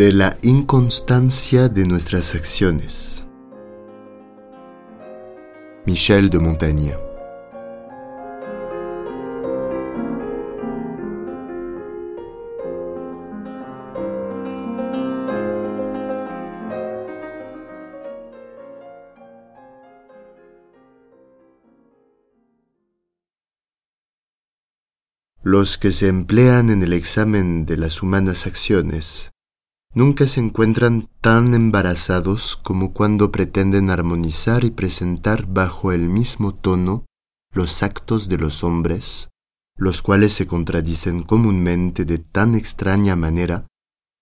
de la inconstancia de nuestras acciones. Michel de Montaigne Los que se emplean en el examen de las humanas acciones nunca se encuentran tan embarazados como cuando pretenden armonizar y presentar bajo el mismo tono los actos de los hombres, los cuales se contradicen comúnmente de tan extraña manera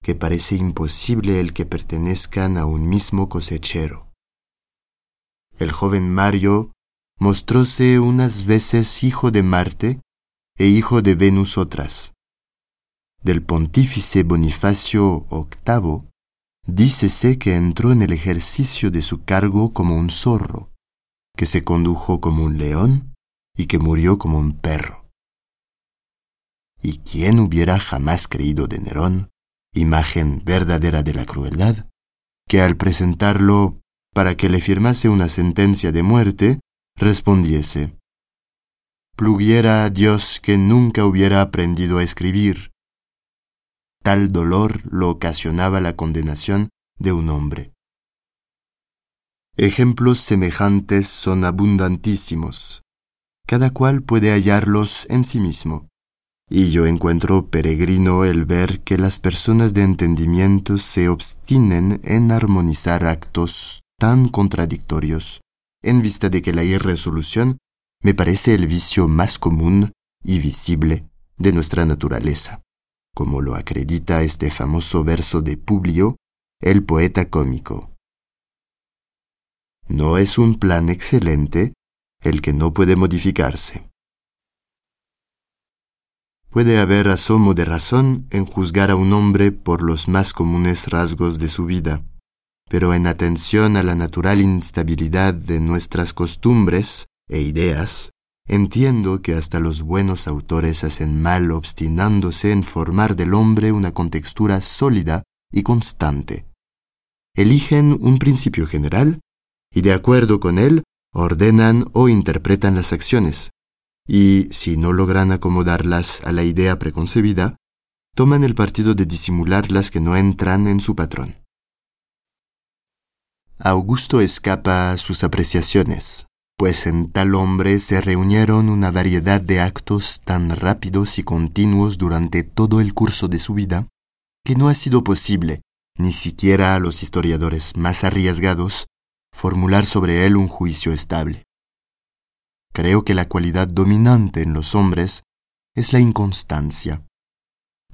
que parece imposible el que pertenezcan a un mismo cosechero. El joven Mario mostróse unas veces hijo de Marte e hijo de Venus otras. Del pontífice Bonifacio VIII, dícese que entró en el ejercicio de su cargo como un zorro, que se condujo como un león y que murió como un perro. ¿Y quién hubiera jamás creído de Nerón, imagen verdadera de la crueldad, que al presentarlo para que le firmase una sentencia de muerte, respondiese, pluguiera a Dios que nunca hubiera aprendido a escribir. Tal dolor lo ocasionaba la condenación de un hombre. Ejemplos semejantes son abundantísimos. Cada cual puede hallarlos en sí mismo. Y yo encuentro peregrino el ver que las personas de entendimiento se obstinen en armonizar actos tan contradictorios, en vista de que la irresolución me parece el vicio más común y visible de nuestra naturaleza, como lo acredita este famoso verso de Publio, el poeta cómico. No es un plan excelente el que no puede modificarse. Puede haber asomo de razón en juzgar a un hombre por los más comunes rasgos de su vida, pero en atención a la natural instabilidad de nuestras costumbres, e ideas, entiendo que hasta los buenos autores hacen mal obstinándose en formar del hombre una contextura sólida y constante. Eligen un principio general y de acuerdo con él ordenan o interpretan las acciones, y si no logran acomodarlas a la idea preconcebida, toman el partido de disimular las que no entran en su patrón. Augusto escapa a sus apreciaciones pues en tal hombre se reunieron una variedad de actos tan rápidos y continuos durante todo el curso de su vida, que no ha sido posible, ni siquiera a los historiadores más arriesgados, formular sobre él un juicio estable. Creo que la cualidad dominante en los hombres es la inconstancia.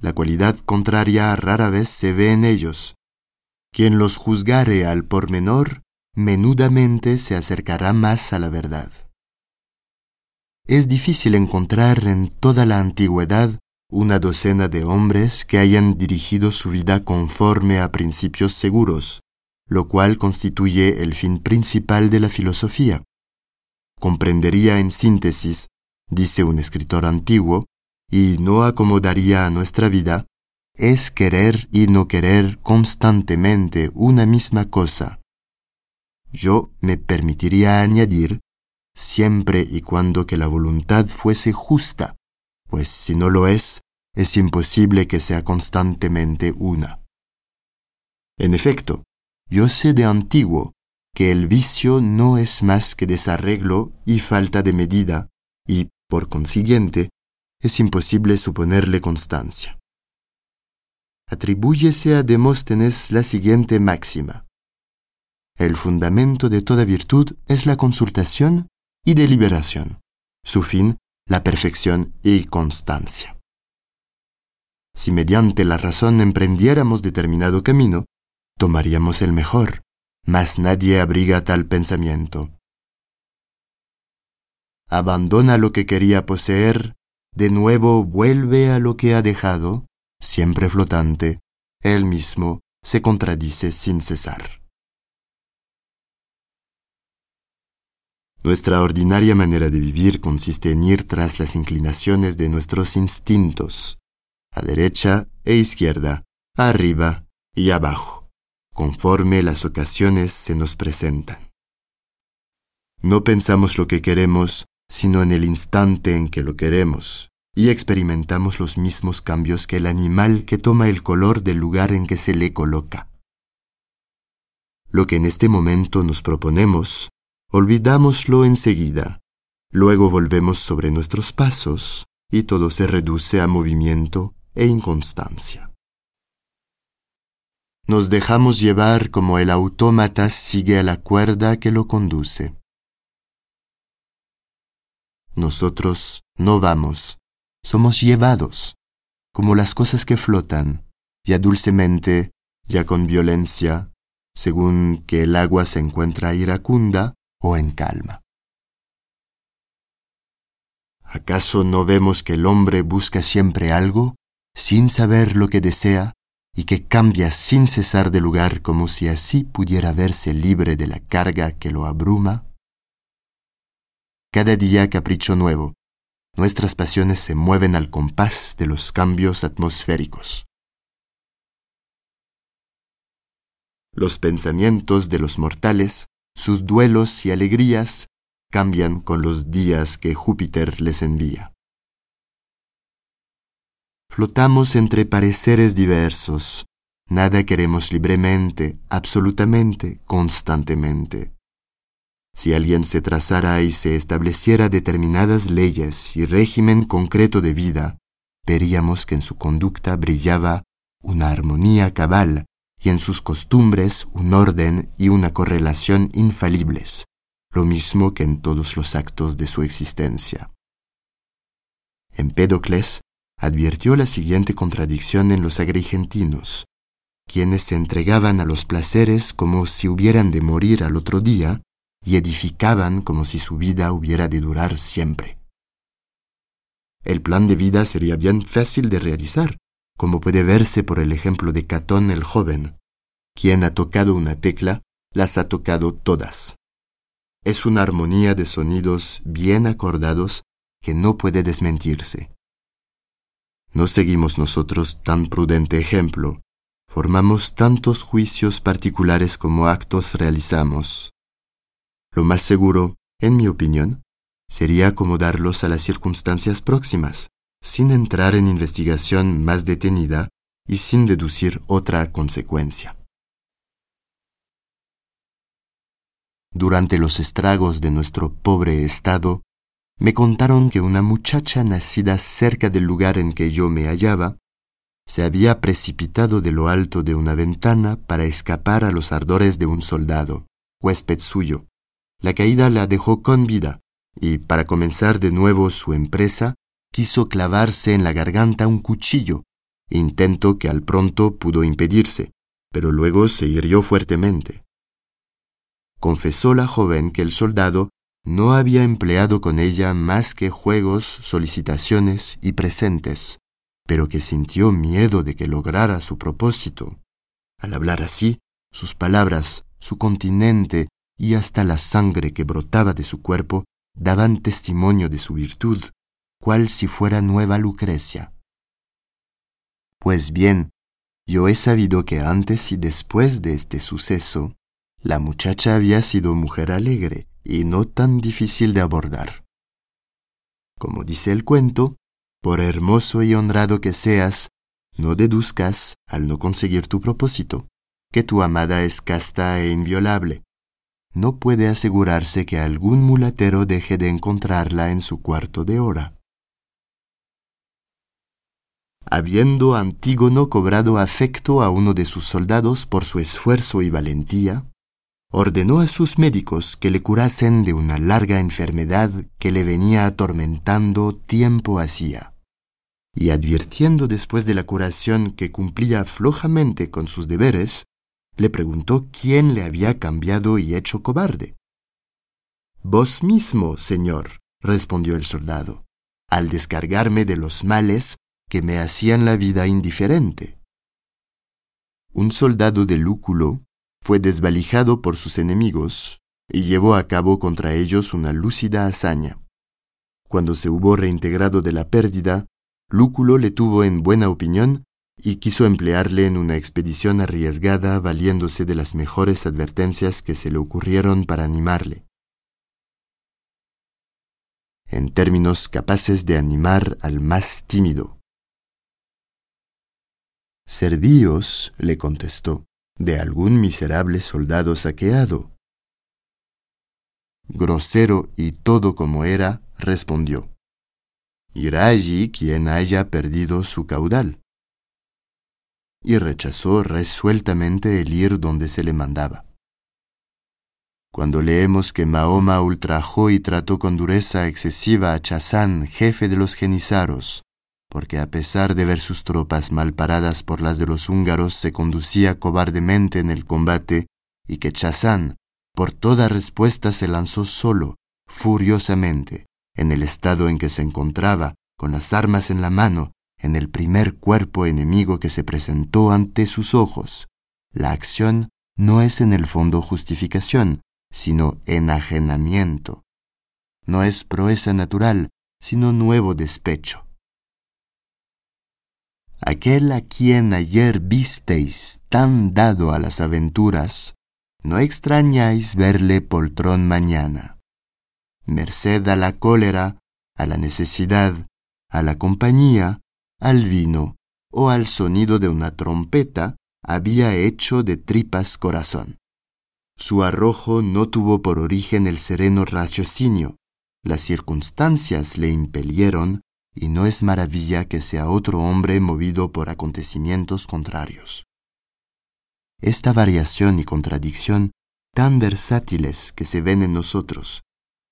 La cualidad contraria rara vez se ve en ellos. Quien los juzgare al pormenor menudamente se acercará más a la verdad. Es difícil encontrar en toda la antigüedad una docena de hombres que hayan dirigido su vida conforme a principios seguros, lo cual constituye el fin principal de la filosofía. Comprendería en síntesis, dice un escritor antiguo, y no acomodaría a nuestra vida, es querer y no querer constantemente una misma cosa, yo me permitiría añadir siempre y cuando que la voluntad fuese justa, pues si no lo es, es imposible que sea constantemente una. En efecto, yo sé de antiguo que el vicio no es más que desarreglo y falta de medida, y, por consiguiente, es imposible suponerle constancia. Atribúyese a Demóstenes la siguiente máxima. El fundamento de toda virtud es la consultación y deliberación. Su fin, la perfección y constancia. Si mediante la razón emprendiéramos determinado camino, tomaríamos el mejor, mas nadie abriga tal pensamiento. Abandona lo que quería poseer, de nuevo vuelve a lo que ha dejado, siempre flotante, él mismo se contradice sin cesar. Nuestra ordinaria manera de vivir consiste en ir tras las inclinaciones de nuestros instintos, a derecha e izquierda, arriba y abajo, conforme las ocasiones se nos presentan. No pensamos lo que queremos, sino en el instante en que lo queremos, y experimentamos los mismos cambios que el animal que toma el color del lugar en que se le coloca. Lo que en este momento nos proponemos, olvidámoslo enseguida, luego volvemos sobre nuestros pasos, y todo se reduce a movimiento e inconstancia. Nos dejamos llevar como el autómata sigue a la cuerda que lo conduce. Nosotros no vamos, somos llevados, como las cosas que flotan, ya dulcemente, ya con violencia, según que el agua se encuentra iracunda o en calma. ¿Acaso no vemos que el hombre busca siempre algo, sin saber lo que desea, y que cambia sin cesar de lugar como si así pudiera verse libre de la carga que lo abruma? Cada día capricho nuevo. Nuestras pasiones se mueven al compás de los cambios atmosféricos. Los pensamientos de los mortales, sus duelos y alegrías, cambian con los días que Júpiter les envía. Flotamos entre pareceres diversos, nada queremos libremente, absolutamente, constantemente. Si alguien se trazara y se estableciera determinadas leyes y régimen concreto de vida, veríamos que en su conducta brillaba una armonía cabal y en sus costumbres un orden y una correlación infalibles, lo mismo que en todos los actos de su existencia. Empédocles advirtió la siguiente contradicción en los agrigentinos, quienes se entregaban a los placeres como si hubieran de morir al otro día, y edificaban como si su vida hubiera de durar siempre. El plan de vida sería bien fácil de realizar, como puede verse por el ejemplo de Catón el joven. Quien ha tocado una tecla, las ha tocado todas. Es una armonía de sonidos bien acordados que no puede desmentirse. No seguimos nosotros tan prudente ejemplo, formamos tantos juicios particulares como actos realizamos. Lo más seguro, en mi opinión, sería acomodarlos a las circunstancias próximas, sin entrar en investigación más detenida y sin deducir otra consecuencia. Durante los estragos de nuestro pobre estado, me contaron que una muchacha nacida cerca del lugar en que yo me hallaba, se había precipitado de lo alto de una ventana para escapar a los ardores de un soldado, huésped suyo, la caída la dejó con vida, y para comenzar de nuevo su empresa, quiso clavarse en la garganta un cuchillo, intento que al pronto pudo impedirse, pero luego se hirió fuertemente. Confesó la joven que el soldado no había empleado con ella más que juegos, solicitaciones y presentes, pero que sintió miedo de que lograra su propósito. Al hablar así, sus palabras, su continente y hasta la sangre que brotaba de su cuerpo daban testimonio de su virtud, cual si fuera nueva Lucrecia. Pues bien, yo he sabido que antes y después de este suceso, la muchacha había sido mujer alegre y no tan difícil de abordar. Como dice el cuento, por hermoso y honrado que seas, no deduzcas, al no conseguir tu propósito, que tu amada es casta e inviolable no puede asegurarse que algún mulatero deje de encontrarla en su cuarto de hora. Habiendo Antígono cobrado afecto a uno de sus soldados por su esfuerzo y valentía, ordenó a sus médicos que le curasen de una larga enfermedad que le venía atormentando tiempo hacía. Y advirtiendo después de la curación que cumplía flojamente con sus deberes, le preguntó quién le había cambiado y hecho cobarde. Vos mismo, señor, respondió el soldado, al descargarme de los males que me hacían la vida indiferente. Un soldado de Lúculo fue desvalijado por sus enemigos y llevó a cabo contra ellos una lúcida hazaña. Cuando se hubo reintegrado de la pérdida, Lúculo le tuvo en buena opinión y quiso emplearle en una expedición arriesgada valiéndose de las mejores advertencias que se le ocurrieron para animarle. En términos capaces de animar al más tímido. Servíos, le contestó, de algún miserable soldado saqueado. Grosero y todo como era, respondió. Irá allí quien haya perdido su caudal y rechazó resueltamente el ir donde se le mandaba. Cuando leemos que Mahoma ultrajó y trató con dureza excesiva a Chazán, jefe de los genizaros, porque a pesar de ver sus tropas mal paradas por las de los húngaros se conducía cobardemente en el combate, y que Chazán, por toda respuesta se lanzó solo, furiosamente, en el estado en que se encontraba, con las armas en la mano, en el primer cuerpo enemigo que se presentó ante sus ojos. La acción no es en el fondo justificación, sino enajenamiento. No es proeza natural, sino nuevo despecho. Aquel a quien ayer visteis tan dado a las aventuras, no extrañáis verle poltrón mañana. Merced a la cólera, a la necesidad, a la compañía, al vino o al sonido de una trompeta, había hecho de tripas corazón. Su arrojo no tuvo por origen el sereno raciocinio, las circunstancias le impelieron, y no es maravilla que sea otro hombre movido por acontecimientos contrarios. Esta variación y contradicción, tan versátiles que se ven en nosotros,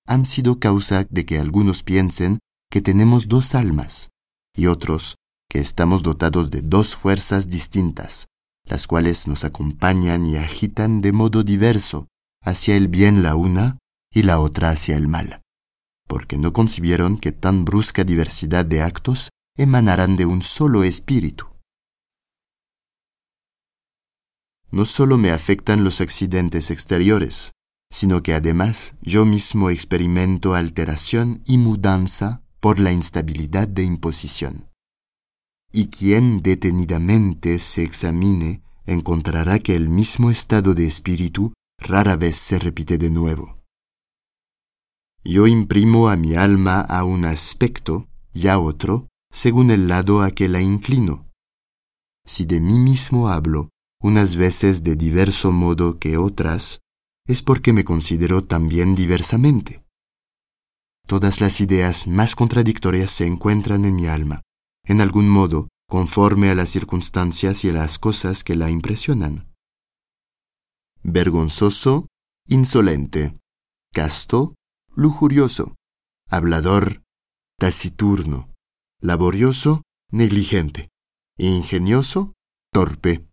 han sido causa de que algunos piensen que tenemos dos almas, y otros que estamos dotados de dos fuerzas distintas, las cuales nos acompañan y agitan de modo diverso hacia el bien la una y la otra hacia el mal, porque no concibieron que tan brusca diversidad de actos emanaran de un solo espíritu. No solo me afectan los accidentes exteriores, sino que además yo mismo experimento alteración y mudanza por la instabilidad de imposición y quien detenidamente se examine encontrará que el mismo estado de espíritu rara vez se repite de nuevo. Yo imprimo a mi alma a un aspecto y a otro según el lado a que la inclino. Si de mí mismo hablo, unas veces de diverso modo que otras, es porque me considero también diversamente. Todas las ideas más contradictorias se encuentran en mi alma, en algún modo, conforme a las circunstancias y a las cosas que la impresionan. Vergonzoso, insolente, casto, lujurioso, hablador, taciturno, laborioso, negligente, ingenioso, torpe,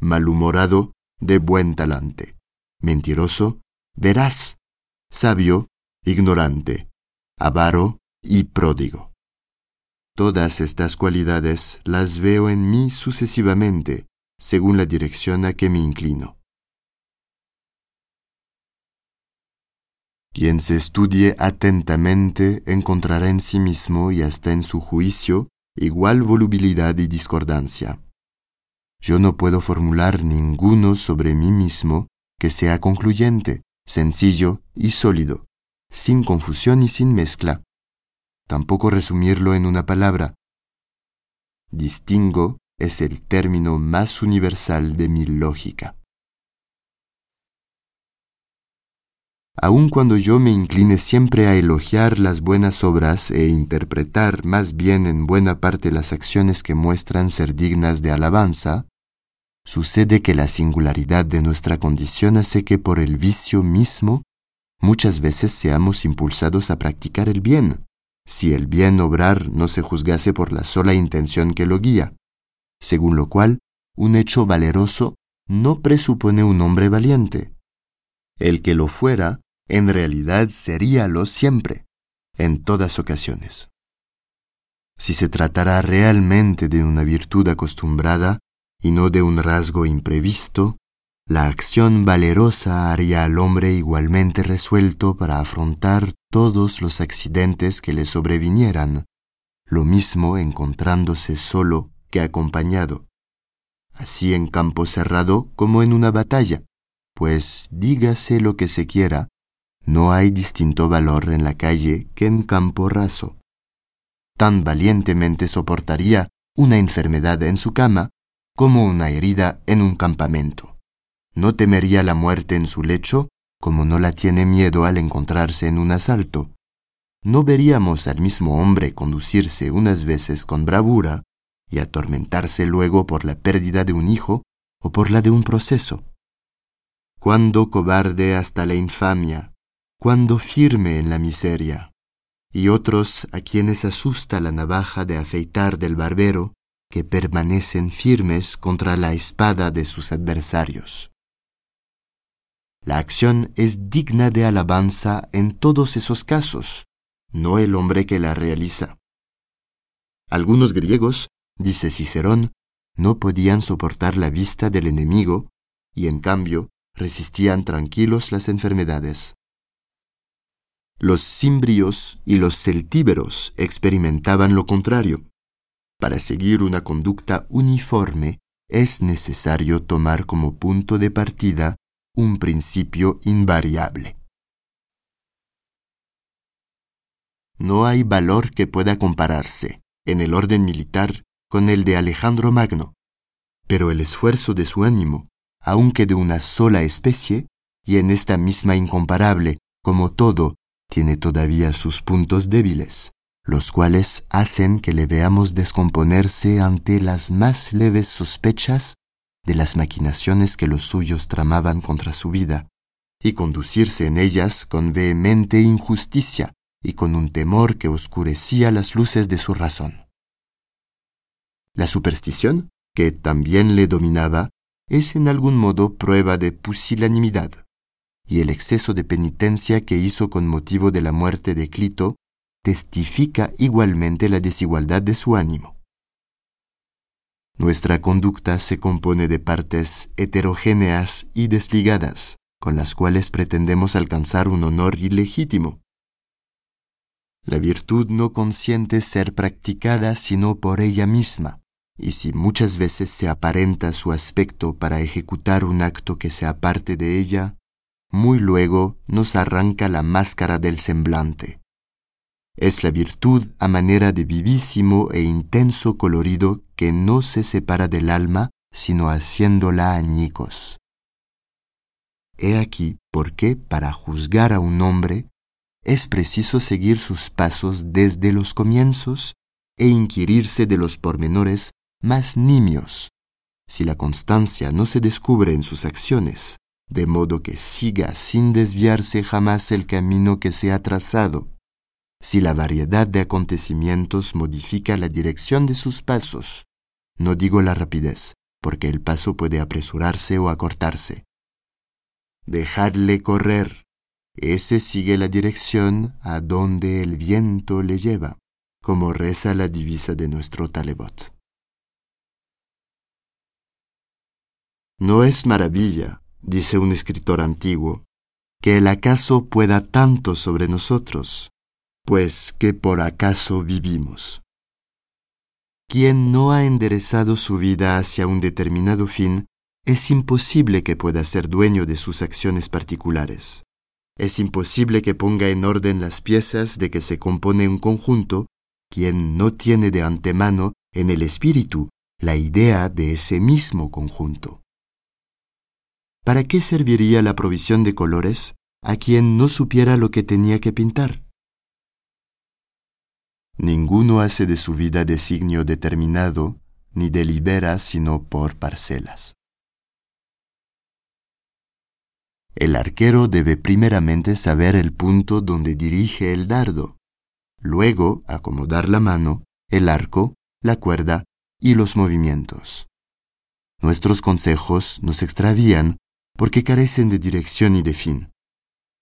malhumorado, de buen talante, mentiroso, veraz, sabio, ignorante, avaro y pródigo. Todas estas cualidades las veo en mí sucesivamente, según la dirección a que me inclino. Quien se estudie atentamente encontrará en sí mismo y hasta en su juicio igual volubilidad y discordancia. Yo no puedo formular ninguno sobre mí mismo que sea concluyente, sencillo y sólido, sin confusión y sin mezcla, tampoco resumirlo en una palabra. Distingo es el término más universal de mi lógica. Aun cuando yo me incline siempre a elogiar las buenas obras e interpretar más bien en buena parte las acciones que muestran ser dignas de alabanza, sucede que la singularidad de nuestra condición hace que por el vicio mismo muchas veces seamos impulsados a practicar el bien, si el bien obrar no se juzgase por la sola intención que lo guía, según lo cual un hecho valeroso no presupone un hombre valiente. El que lo fuera, en realidad seríalo siempre, en todas ocasiones. Si se tratara realmente de una virtud acostumbrada y no de un rasgo imprevisto, la acción valerosa haría al hombre igualmente resuelto para afrontar todos los accidentes que le sobrevinieran, lo mismo encontrándose solo que acompañado. así en campo cerrado como en una batalla, pues dígase lo que se quiera, no hay distinto valor en la calle que en campo raso. Tan valientemente soportaría una enfermedad en su cama como una herida en un campamento. No temería la muerte en su lecho como no la tiene miedo al encontrarse en un asalto. No veríamos al mismo hombre conducirse unas veces con bravura y atormentarse luego por la pérdida de un hijo o por la de un proceso. Cuando cobarde hasta la infamia, cuando firme en la miseria, y otros a quienes asusta la navaja de afeitar del barbero, que permanecen firmes contra la espada de sus adversarios. La acción es digna de alabanza en todos esos casos, no el hombre que la realiza. Algunos griegos, dice Cicerón, no podían soportar la vista del enemigo y en cambio resistían tranquilos las enfermedades. Los cimbrios y los celtíberos experimentaban lo contrario. Para seguir una conducta uniforme es necesario tomar como punto de partida un principio invariable. No hay valor que pueda compararse en el orden militar con el de Alejandro Magno, pero el esfuerzo de su ánimo, aunque de una sola especie, y en esta misma incomparable, como todo, tiene todavía sus puntos débiles, los cuales hacen que le veamos descomponerse ante las más leves sospechas de las maquinaciones que los suyos tramaban contra su vida, y conducirse en ellas con vehemente injusticia y con un temor que oscurecía las luces de su razón. La superstición, que también le dominaba, es en algún modo prueba de pusilanimidad, y el exceso de penitencia que hizo con motivo de la muerte de Clito testifica igualmente la desigualdad de su ánimo. Nuestra conducta se compone de partes heterogéneas y desligadas, con las cuales pretendemos alcanzar un honor ilegítimo. La virtud no consiente ser practicada sino por ella misma, y si muchas veces se aparenta su aspecto para ejecutar un acto que se aparte de ella, muy luego nos arranca la máscara del semblante. Es la virtud a manera de vivísimo e intenso colorido que no se separa del alma, sino haciéndola añicos. He aquí por qué para juzgar a un hombre es preciso seguir sus pasos desde los comienzos e inquirirse de los pormenores más nimios. Si la constancia no se descubre en sus acciones, de modo que siga sin desviarse jamás el camino que se ha trazado, si la variedad de acontecimientos modifica la dirección de sus pasos. No digo la rapidez, porque el paso puede apresurarse o acortarse. Dejadle correr. Ese sigue la dirección a donde el viento le lleva, como reza la divisa de nuestro talebot. No es maravilla, dice un escritor antiguo, que el acaso pueda tanto sobre nosotros, pues que por acaso vivimos. Quien no ha enderezado su vida hacia un determinado fin, es imposible que pueda ser dueño de sus acciones particulares. Es imposible que ponga en orden las piezas de que se compone un conjunto, quien no tiene de antemano en el espíritu la idea de ese mismo conjunto. ¿Para qué serviría la provisión de colores a quien no supiera lo que tenía que pintar? Ninguno hace de su vida designio determinado, ni delibera sino por parcelas. El arquero debe primeramente saber el punto donde dirige el dardo, luego acomodar la mano, el arco, la cuerda y los movimientos. Nuestros consejos nos extravían porque carecen de dirección y de fin.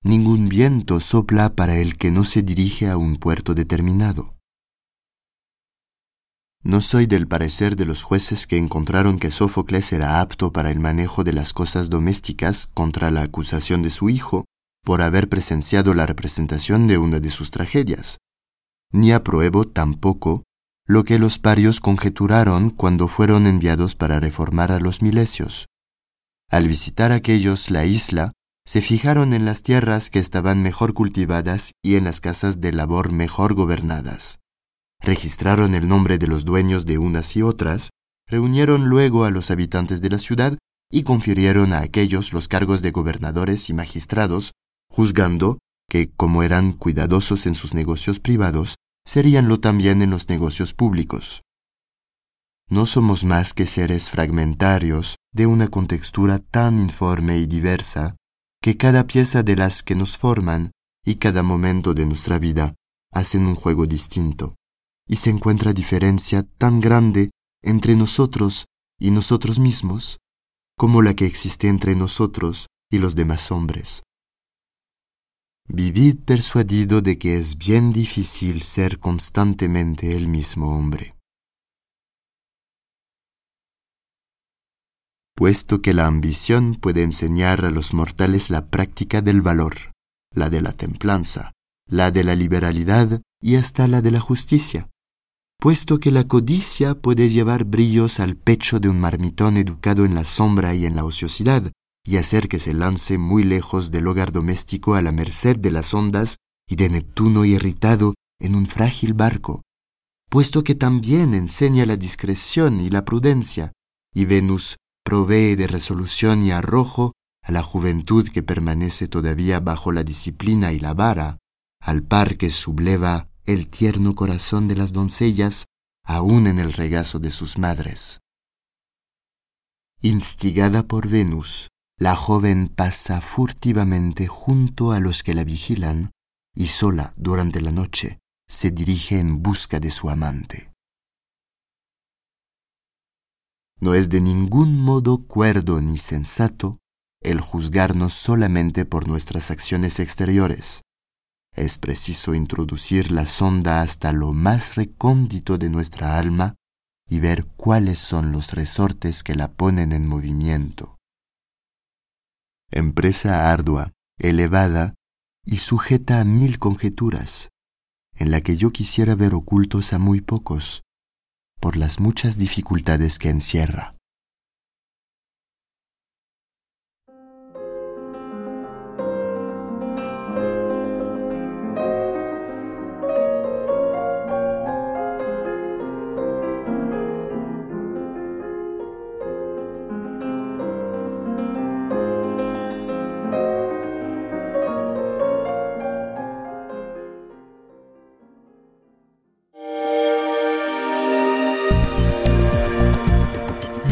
Ningún viento sopla para el que no se dirige a un puerto determinado. No soy del parecer de los jueces que encontraron que Sófocles era apto para el manejo de las cosas domésticas contra la acusación de su hijo por haber presenciado la representación de una de sus tragedias, ni apruebo tampoco lo que los parios conjeturaron cuando fueron enviados para reformar a los milesios. Al visitar aquellos la isla, se fijaron en las tierras que estaban mejor cultivadas y en las casas de labor mejor gobernadas. Registraron el nombre de los dueños de unas y otras, reunieron luego a los habitantes de la ciudad y confirieron a aquellos los cargos de gobernadores y magistrados, juzgando que, como eran cuidadosos en sus negocios privados, seríanlo también en los negocios públicos. No somos más que seres fragmentarios de una contextura tan informe y diversa que cada pieza de las que nos forman y cada momento de nuestra vida hacen un juego distinto, y se encuentra diferencia tan grande entre nosotros y nosotros mismos como la que existe entre nosotros y los demás hombres. Vivid persuadido de que es bien difícil ser constantemente el mismo hombre. Puesto que la ambición puede enseñar a los mortales la práctica del valor, la de la templanza, la de la liberalidad y hasta la de la justicia, puesto que la codicia puede llevar brillos al pecho de un marmitón educado en la sombra y en la ociosidad, y hacer que se lance muy lejos del hogar doméstico a la merced de las ondas y de Neptuno irritado en un frágil barco, puesto que también enseña la discreción y la prudencia, y Venus provee de resolución y arrojo a la juventud que permanece todavía bajo la disciplina y la vara, al par que subleva el tierno corazón de las doncellas aún en el regazo de sus madres. Instigada por Venus, la joven pasa furtivamente junto a los que la vigilan y sola durante la noche se dirige en busca de su amante. No es de ningún modo cuerdo ni sensato el juzgarnos solamente por nuestras acciones exteriores. Es preciso introducir la sonda hasta lo más recóndito de nuestra alma y ver cuáles son los resortes que la ponen en movimiento empresa ardua, elevada y sujeta a mil conjeturas, en la que yo quisiera ver ocultos a muy pocos, por las muchas dificultades que encierra.